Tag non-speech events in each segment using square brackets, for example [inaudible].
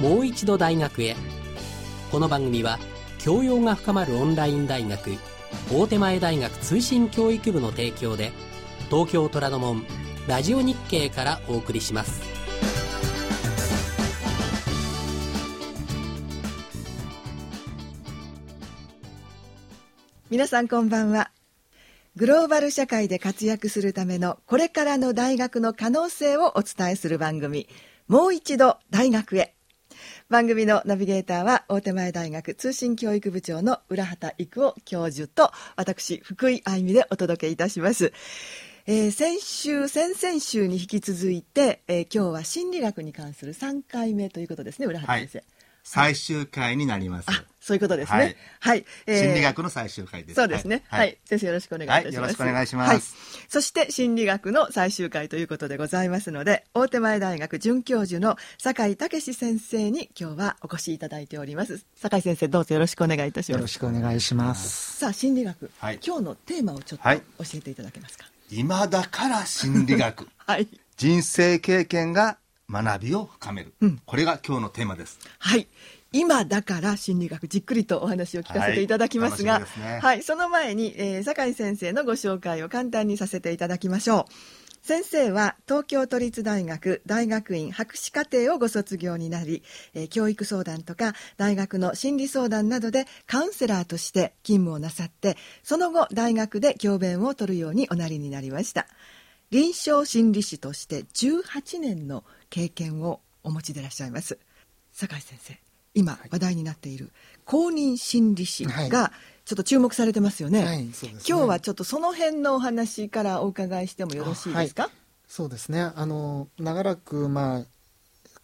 もう一度大学へ。この番組は教養が深まるオンライン大学大手前大学通信教育部の提供で東京虎ノ門ラジオ日経からお送りします。皆さんこんばんは。グローバル社会で活躍するためのこれからの大学の可能性をお伝えする番組もう一度大学へ。番組のナビゲーターは大手前大学通信教育部長の浦畑育夫教授と私福井愛美でお届けいたします。えー、先週、先々週に引き続いて、えー、今日は心理学に関する3回目ということですね、浦畑先生。はい最終回になります。そういうことですね。はい。はい、えー、心理学の最終回です。そうですね。はい。はい、先生よろしくお願いいたします、はい。よろしくお願いします。はい。そして心理学の最終回ということでございますので、大手前大学准教授の酒井武先生に今日はお越しいただいております。酒井先生どうぞよろしくお願いいたします。よろしくお願いします。さあ心理学、はい、今日のテーマをちょっと教えていただけますか？今だから心理学。[laughs] はい。人生経験が学びを深める、うん、これが今日のテーマですはい今だから心理学じっくりとお話を聞かせていただきますが、はい、ね。はい、その前に、えー、酒井先生のご紹介を簡単にさせていただきましょう。先生は東京都立大学大学院博士課程をご卒業になり、えー、教育相談とか大学の心理相談などでカウンセラーとして勤務をなさってその後大学で教鞭を取るようにおなりになりました。臨床心理士として18年の経験をお持ちでいらっしゃいます。酒井先生今話題になっている公認心理師がちょっと注目されてますよね。はいね、今日はちょっとその辺のお話からお伺いしてもよろしいですか、はい、そうですね。あの長らくまあ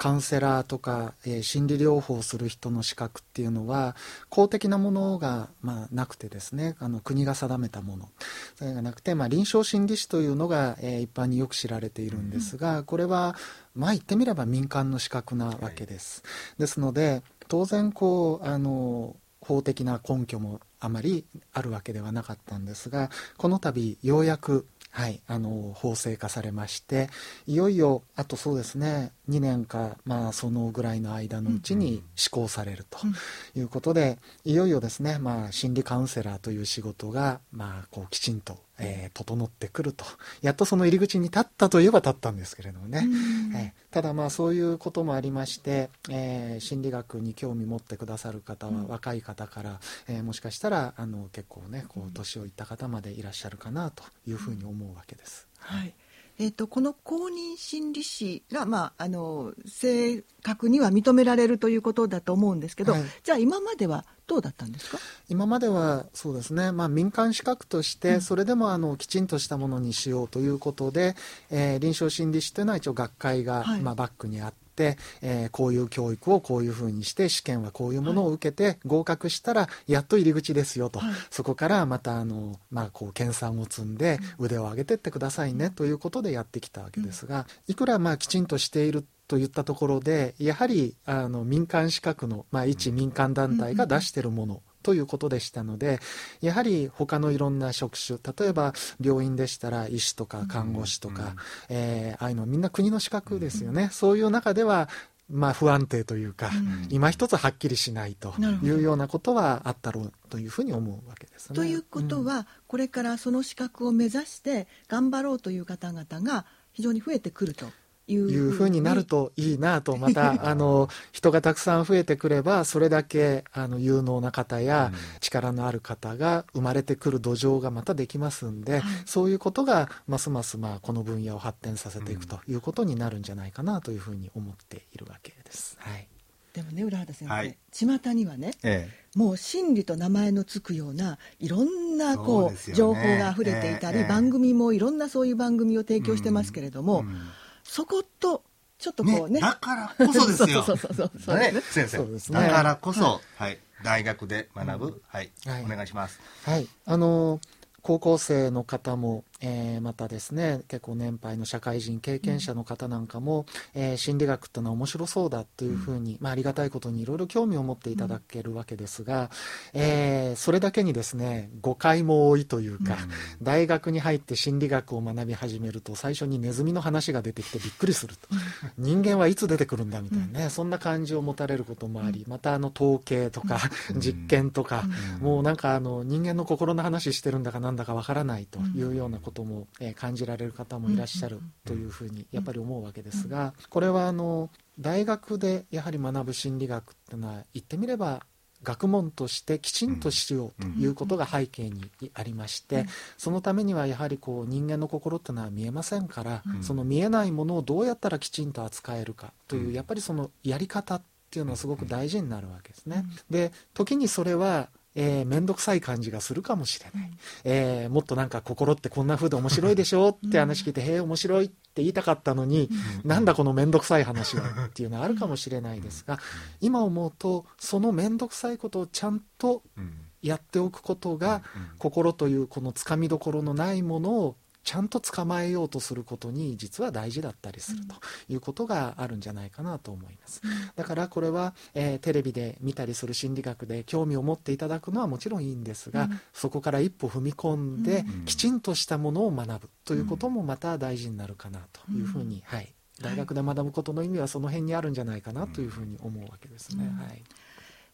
カウンセラーとか、えー、心理療法をする人の資格っていうのは公的なものが、まあ、なくてですね。あの国が定めたもの。それがなくて、まあ、臨床心理士というのが、えー、一般によく知られているんですが、これはまあ言ってみれば民間の資格なわけです。ですので当然こうあの法的な根拠もあまりあるわけではなかったんですがこの度ようやくはい、あの法制化されましていよいよあとそうですね2年か、まあ、そのぐらいの間のうちに施行されるということで、いよいよですね、まあ、心理カウンセラーという仕事が、まあ、こうきちんとえー、整ってくると。やっとその入り口に立ったといえば立ったんですけれどもね、えー、ただまあそういうこともありまして、えー、心理学に興味持ってくださる方は若い方から、えもしかしたらあの結構ねこう年をいった方までいらっしゃるかなというふうに思うわけです。はいえーと、この公認心理師が、まあ、あの正確には認められるということだと思うんですけど、はい、じゃあ今まではどうだったんですか？今まではそうですね、まあ、民間資格として、それでもあのきちんとしたものにしようということで、えー、臨床心理士というのは一応学会が、はい、まあ、バックにあって。えー、こういう教育をこういうふうにして試験はこういうものを受けて合格したらやっと入り口ですよと、はい、そこからまたあの、まあ、こう研鑽を積んで腕を上げてってくださいねということでやってきたわけですがいくらまあきちんとしているといったところでやはりあの民間資格の、まあ、一民間団体が出しているものということでしたのでやはり他のいろんな職種例えば病院でしたら医師とか看護師とか、えー、ああいうのみんな国の資格ですよね、そういう中ではまあ、不安定というか、うん、今一つはっきりしないというようなことはあったろうというふうに思うわけですね。ということは、うん、これからその資格を目指して頑張ろうという方々が非常に増えてくるというふうになるといいなとまた [laughs] あの人がたくさん増えてくればそれだけあの有能な方や力のある方が生まれてくる土壌がまたできますんで、そういうことがますますまあこの分野を発展させていくということになるんじゃないかなというふうに思っているわけです。はい。でもね浦畑先生、はい、巷にはね、ええ、もう真理と名前の付くようないろんなこう、ね、情報があふれていたり、え、番組もいろんなそういう番組を提供してますけれども、うんうんそことちょっとこうね、ね、だからこそですよ。[laughs] そうそうそうそう、ね、先生、ね、だからこそ、はい、はい、大学で学ぶ、はい、はい、お願いしますはいあの高校生の方も、えー、またですね結構年配の社会人経験者の方なんかも、えー、心理学ってのは面白そうだというふうに、まあ、ありがたいことにいろいろ興味を持っていただけるわけですが、えー、それだけにですね誤解も多いというか、大学に入って心理学を学び始めると最初にネズミの話が出てきてびっくりすると。人間はいつ出てくるんだみたいなね、そんな感じを持たれることもありまたあの統計とか実験とか、もうなんかあの人間の心の話してるんだかなんだかわからないというようなことも、え感じられる方もいらっしゃるというふうにやっぱり思うわけですがこれはあの大学でやはり学ぶ心理学っていうのは言ってみれば学問としてきちんとしようということが背景にありまして、そのためにはやはりこう人間の心っていうのは見えませんから、その見えないものをどうやったらきちんと扱えるかというやっぱりそのやり方っていうのはすごく大事になるわけですね。で時にそれはえー、めんどくさい感じがするかもしれない、えー、もっとなんか心ってこんな風で面白いでしょって話聞いて、へえ面白いって言いたかったのに、なんだこのめんどくさい話はっていうのはあるかもしれないですが今思うとそのめんどくさいことをちゃんとやっておくことが、心というこのつかみどころのないものをちゃんと捕まえようとすることに実は大事だったりするということがあるんじゃないかなと思います、だからこれは、えー、テレビで見たりする心理学で興味を持っていただくのはもちろんいいんですが、うん、そこから一歩踏み込んで、きちんとしたものを学ぶということもまた大事になるかなというふうに、はい、大学で学ぶことの意味はその辺にあるんじゃないかなというふうに思うわけですね。はい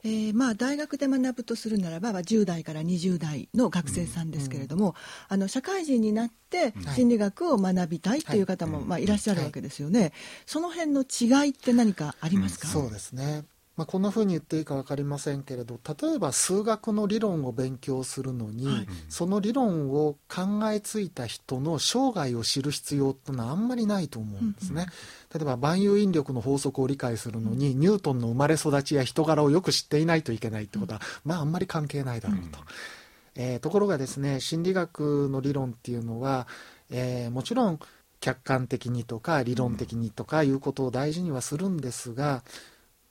えー、まあ、大学で学ぶとするならば、10代から20代の学生さんですけれども、うんうん、あの社会人になって心理学を学びたいという方も、はい、まあ、いらっしゃるわけですよね、はい、その辺の違いって何かありますか、そうですねまあ、こんなふうに言っていいか分かりませんけれど例えば数学の理論を勉強するのに、はい、その理論を考えついた人の生涯を知る必要っていうのはあんまりないと思うんですね。うんうん、例えば万有引力の法則を理解するのに、うん、ニュートンの生まれ育ちや人柄をよく知っていないといけないってことは、うん、まああんまり関係ないだろうと。えー、ところがですね心理学の理論っていうのは、えー、もちろん客観的にとか理論的にとかいうことを大事にはするんですが、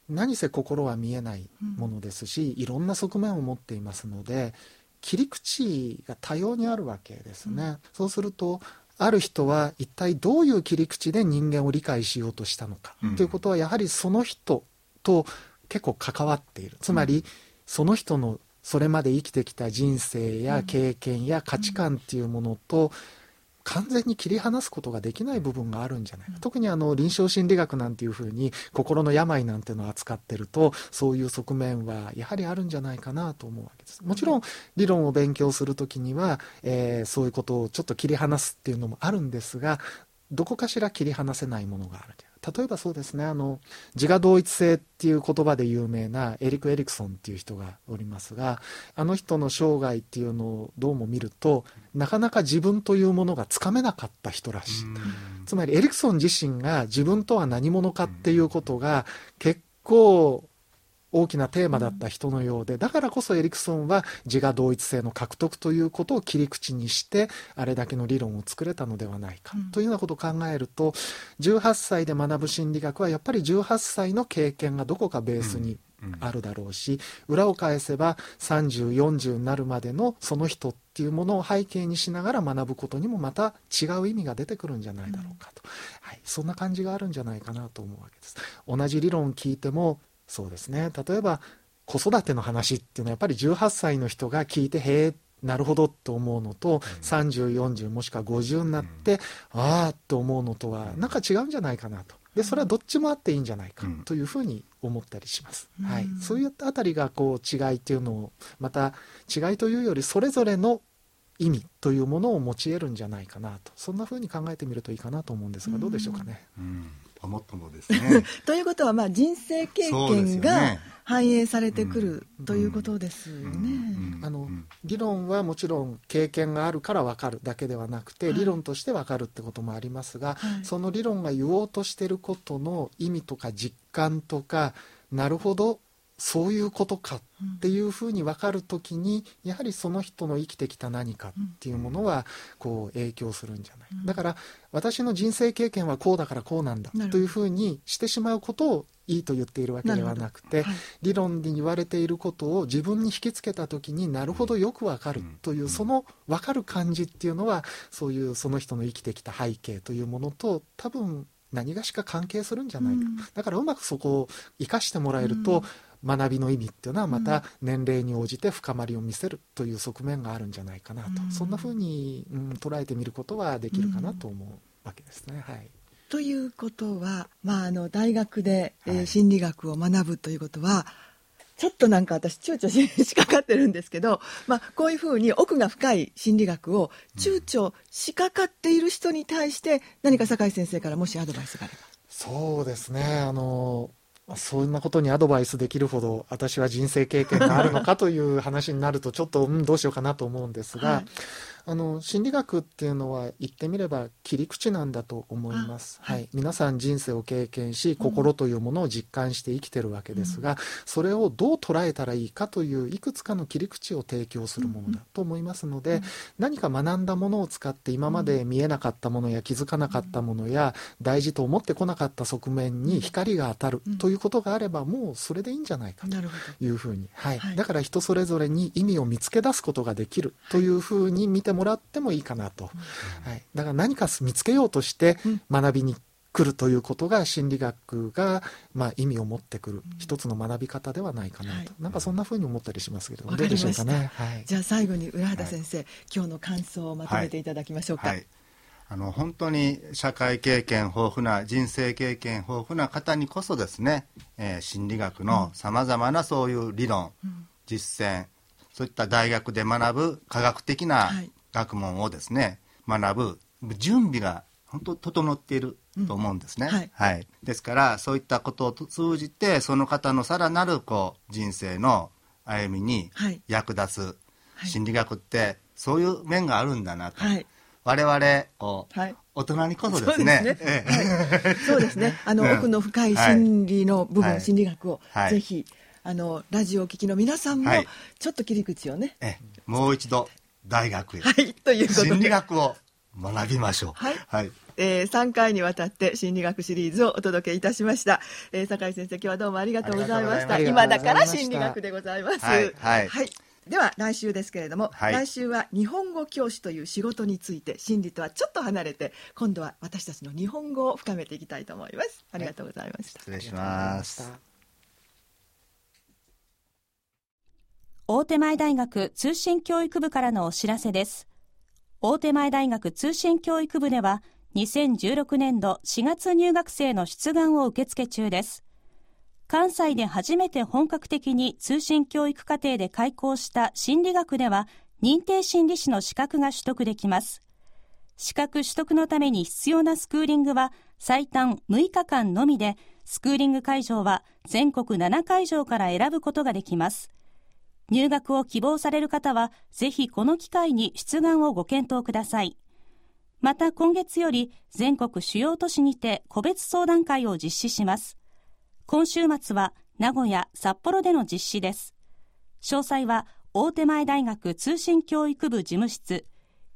何せ心は見えないものですし、いろんな側面を持っていますので切り口が多様にあるわけですね、うん、そうするとある人は一体どういう切り口で人間を理解しようとしたのか、うん、ということはやはりその人と結構関わっている。つまりその人のそれまで生きてきた人生や経験や価値観っていうものと完全に切り離すことができない部分があるんじゃないか、うん、特にあの臨床心理学なんていうふうに心の病なんていうのを扱ってるとそういう側面はやはりあるんじゃないかなと思うわけです。もちろん理論を勉強する時には、えー、そういうことをちょっと切り離すっていうのもあるんですがどこかしら切り離せないものがある例えばそうですねあの自我同一性っていう言葉で有名なエリック・エリクソンっていう人がおりますがあの人の生涯っていうのをどうも見るとなかなか自分というものがつかめなかった人らしい。つまりエリクソン自身が自分とは何者かっていうことが結構大きなテーマだった人のようでだからこそエリクソンは自我同一性の獲得ということを切り口にしてあれだけの理論を作れたのではないか、というようなことを考えると18歳で学ぶ心理学はやっぱり18歳の経験がどこかベースにあるだろうし裏を返せば3040になるまでのその人っていうものを背景にしながら学ぶことにもまた違う意味が出てくるんじゃないだろうかと、はい、そんな感じがあるんじゃないかなと思うわけです。同じ理論を聞いてもそうですね。例えば子育ての話っていうのはやっぱり18歳の人が聞いてへえなるほどと思うのと、うん、3040もしくは50になって、うん、ああと思うのとはなんか違うんじゃないかなと。でそれはどっちもあっていいんじゃないかというふうに思ったりします、うん、はい、そういったあたりがこう違いっていうのをまた違いというよりそれぞれの意味というものを持ち得るんじゃないかなと。そんなふうに考えてみるといいかなと思うんですがどうでしょうかね。うんもっともですね。[laughs] ということは、まあ、人生経験が反映されてくる、ということですよね。あの理論はもちろん経験があるから分かるだけではなくて、理論として分かるってこともありますが、はい、その理論が言おうとしてることの意味とか実感とかなるほどそういうことかっていうふうに分かる時にやはりその人の生きてきた何かっていうものはこう影響するんじゃない。だから私の人生経験はこうだからこうなんだというふうにしてしまうことをいいと言っているわけではなくて、はい、理論に言われていることを自分に引きつけた時になるほどよくわかるという、その分かる感じっていうのはそういうその人の生きてきた背景というものと多分何がしか関係するんじゃないか、うん、だからうまくそこを生かしてもらえると、学びの意味っていうのはまた年齢に応じて深まりを見せるという側面があるんじゃないかなと、うん、そんなふうに、うん、捉えてみることはできるかなと思うわけですね。はい。ということは、まあ、あの大学で、えー、心理学を学ぶということは、ちょっとなんか私躊躇しかかってるんですけど、まあ、こういうふうに奥が深い心理学を躊躇しかかっている人に対して何か酒井先生からもしアドバイスがあれば。そうですね。あのそんなことにアドバイスできるほど私は人生経験があるのかという話になるとちょっと、うん、どうしようかなと思うんですが、はい。あの心理学っていうのは言ってみれば切り口なんだと思います、はい、皆さん人生を経験し心というものを実感して生きてるわけですが、うん、それをどう捉えたらいいかといういくつかの切り口を提供するものだと思いますので、うん、何か学んだものを使って今まで見えなかったものや気づかなかったものや大事と思ってこなかった側面に光が当たるということがあればもうそれでいいんじゃないかというふうに、はい、はい、だから人それぞれに意味を見つけ出すことができるというふうに見てもらってもいいかなと、はい、だから何か見つけようとして学びに来るということが心理学が、まあ、意味を持ってくる一つの学び方ではないかなと、はい、なんかそんなふうに思ったりしますけどどうでしょうかね、はい、じゃあ最後に浦畑先生、はい、今日の感想をまとめていただきましょうか、あの本当に社会経験豊富な人生経験豊富な方にこそですね、えー、心理学のさまざまなそういう理論、うん、実践そういった大学で学ぶ科学的な学問をですね、学ぶ準備が本当整っていると思うんですね、うんはい、はい、ですからそういったことを通じてその方のさらなるこう人生の歩みに役立つ心理学ってそういう面があるんだなと、はい、我々こう、はい、大人にこそですね。そうですね。[laughs] あの、うん、奥の深い心理の部分、心理学を、ぜひあのラジオを聴きの皆さんも、ちょっと切り口をね、もう一度大学へ、はい、ということで心理学を学びましょう。はい。はい、えー、3回にわたって心理学シリーズをお届けいたしました。えー、酒井先生、今日はどうもありがとうございました。今だから心理学でございます。はい。はい、はいでは来週ですけれども、はい、来週は日本語教師という仕事について心理とはちょっと離れて今度は私たちの日本語を深めていきたいと思いますありがとうございました、はい、失礼します大手前大学通信教育部からのお知らせです。大手前大学通信教育部では2016年度4月入学生の出願を受け付け中です。関西で初めて本格的に通信教育課程で開講した心理学では認定心理師の資格が取得できます。資格取得のために必要なスクーリングは最短6日間のみでスクーリング会場は全国7会場から選ぶことができます。入学を希望される方は、ぜひこの機会に出願をご検討ください。また今月より全国主要都市にて個別相談会を実施します。今週末は名古屋、札幌での実施です。詳細は大手前大学通信教育部事務室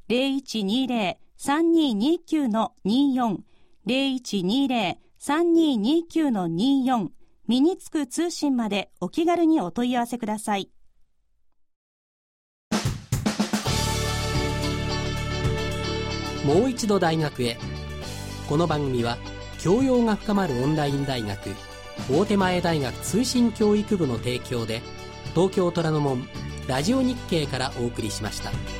0120-3229-24 0120-3229-24身につく通信までお気軽にお問い合わせください。もう一度大学へこの番組は教養が深まるオンライン大学大手前大学通信教育部の提供で東京虎ノ門ラジオ日経からお送りしました。